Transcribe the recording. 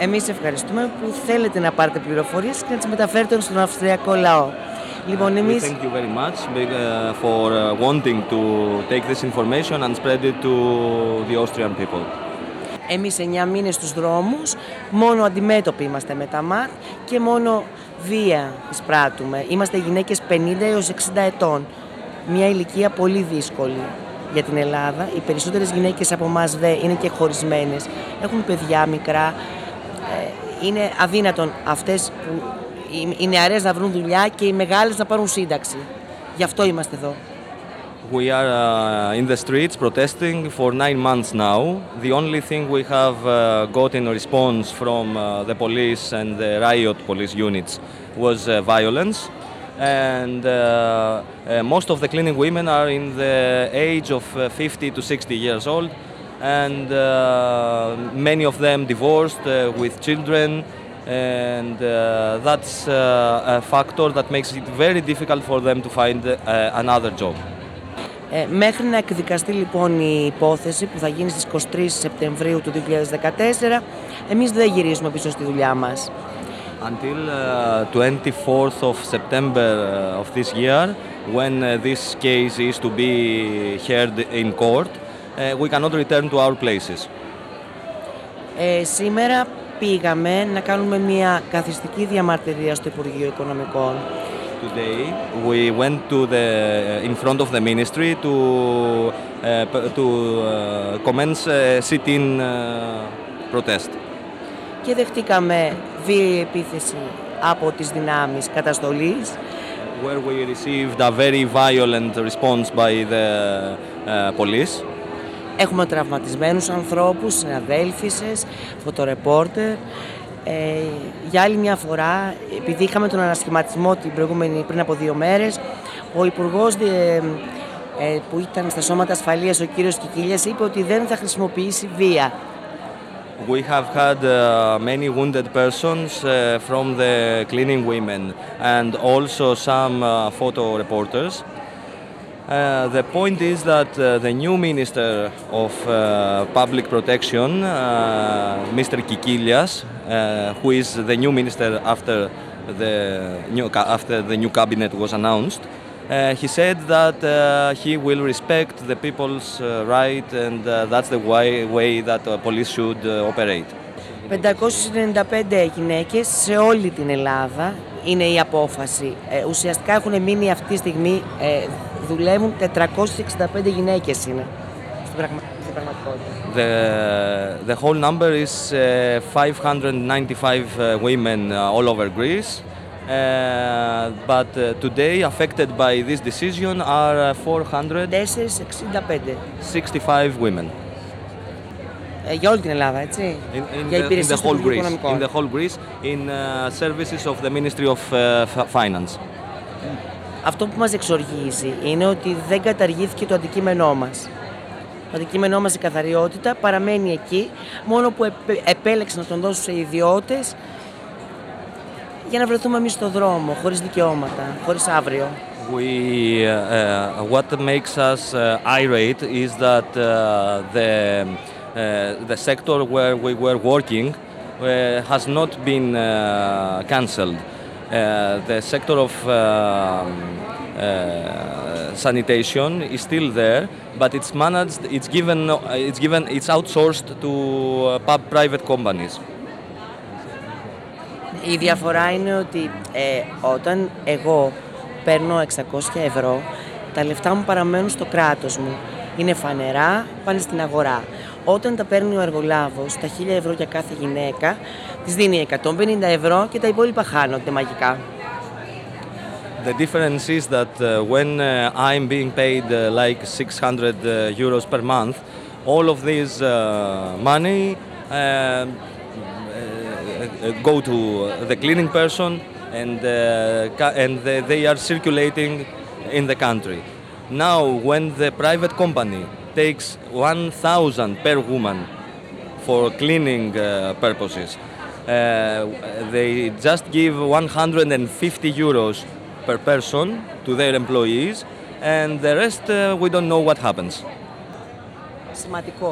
Εμείς ευχαριστούμε που θέλετε να πάρετε πληροφορίες και να τις μεταφέρετε στον Αυστριακό λαό. Λοιπόν, We εμείς thank you very much big, uh, for uh, wanting to take this information and spread it to the Austrian people. Εμείς 9 μήνες στους δρόμους, μόνο αντιμέτωποι είμαστε με τα ΜΑΤ και μόνο βία εισπράττουμε. Είμαστε γυναίκες 50 έως 60 ετών. Μια ηλικία πολύ δύσκολη για την Ελλάδα. Οι περισσότερες γυναίκες από εμάς δε είναι και χωρισμένες. Έχουν παιδιά μικρά. Ε, Είναι αδύνατον αυτές που οι- οι νεαρές να βρουν δουλειά και οι μεγάλες να πάρουν σύνταξη. Γι' αυτό είμαστε εδώ. We are uh, in the streets protesting for nine months now. The only thing we have uh, got in response from uh, the police and the riot police units was uh, violence. And uh, uh, most of the cleaning women are in the age of uh, 50 to 60 years old. And uh, many of them divorced uh, with children. And uh, that's uh, a factor that makes it very difficult for them to find uh, another job. Ε, μέχρι να εκδικαστεί λοιπόν η υπόθεση που θα γίνει στις 23 Σεπτεμβρίου του 2014, εμείς δεν γυρίζουμε πίσω στη δουλειά μας. Until uh, 24th of September uh, of this year, when uh, this case is to be heard in court, uh, we cannot return to our places. Ε, σήμερα πήγαμε να κάνουμε μια καθιστική διαμαρτυρία στο Υπουργείο Οικονομικών. Today, we went to the in front of the ministry to uh, p- to uh, commence a sit-in uh, protest. Και δεχτήκαμε βίαιη επίθεση από τις δυνάμεις καταστολής. where we received a very violent response by the uh, police. Έχουμε τραυματισμένους ανθρώπους, συναδέλφισες, φωτορεπόρτερ. Ε, για άλλη μια φορά, επειδή είχαμε τον ανασχηματισμό την προηγούμενη, πριν από δύο μέρες, ο Υπουργός ε, ε, που ήταν στα σώματα ασφαλείας, ο κύριος Κικίλιας, είπε ότι δεν θα χρησιμοποιήσει βία. We have had uh, many wounded persons uh, from the cleaning women and also some uh, photo reporters. Uh, the point is that uh, the new Minister of uh, Public Protection, uh, Mr. Kikilias, uh, who is the new minister after the new, after the new cabinet was announced, he said that he will respect the people's right and that's the way, way that police should operate. 595 γυναίκες σε όλη την Ελλάδα είναι η απόφαση. Ε, ουσιαστικά έχουν μείνει αυτή τη στιγμή, ε, δουλεύουν 465 γυναίκες είναι στην, πραγμα... στην πραγματικότητα. The, the whole number is uh, 595 uh, women uh, all over Greece. Uh, but uh, today, affected by this decision, are uh, 465 465 women ε, για όλη την Ελλάδα, έτσι. in, in, για the, in υπηρεσίες the του whole Υπουργείου Greece. Οικονομικών. In the whole Greece, in uh, services of the Ministry of uh, F- Finance. Αυτό που μας εξοργίζει είναι ότι δεν καταργήθηκε το αντικείμενό μας. Το αντικείμενό μας η καθαριότητα παραμένει εκεί, μόνο που επε- επέλεξε να τον δώσουν σε ιδιώτες για να βρεθούμε εμείς στο δρόμο, χωρίς δικαιώματα, χωρίς αύριο. We, uh, uh, what makes us uh, irate is that uh, the, uh, the sector where we were working uh, has not been uh, cancelled. Uh, the sector of um, uh, sanitation is still there, but it's managed, it's given, it's given, it's outsourced to uh, pub- private companies. Η διαφορά είναι ότι ε, όταν εγώ παίρνω 600 ευρώ, τα λεφτά μου παραμένουν στο κράτος μου. Είναι φανερά, πάνε στην αγορά. Όταν τα παίρνει ο εργολάβος, τα 1000 ευρώ για κάθε γυναίκα, της δίνει 150 ευρώ και τα υπόλοιπα χάνονται μαγικά. The difference is that uh, when uh, I'm being paid uh, like 600 uh, euros per month, all of this uh, money uh, uh, go to the cleaning person and, uh, ca- and they, they are circulating in the country. Now, when the private company takes 1,000 per woman for cleaning uh, purposes. Uh, they just give 150 euros per person to their employees, and the rest uh, we don't know what happens. Σημαντικό.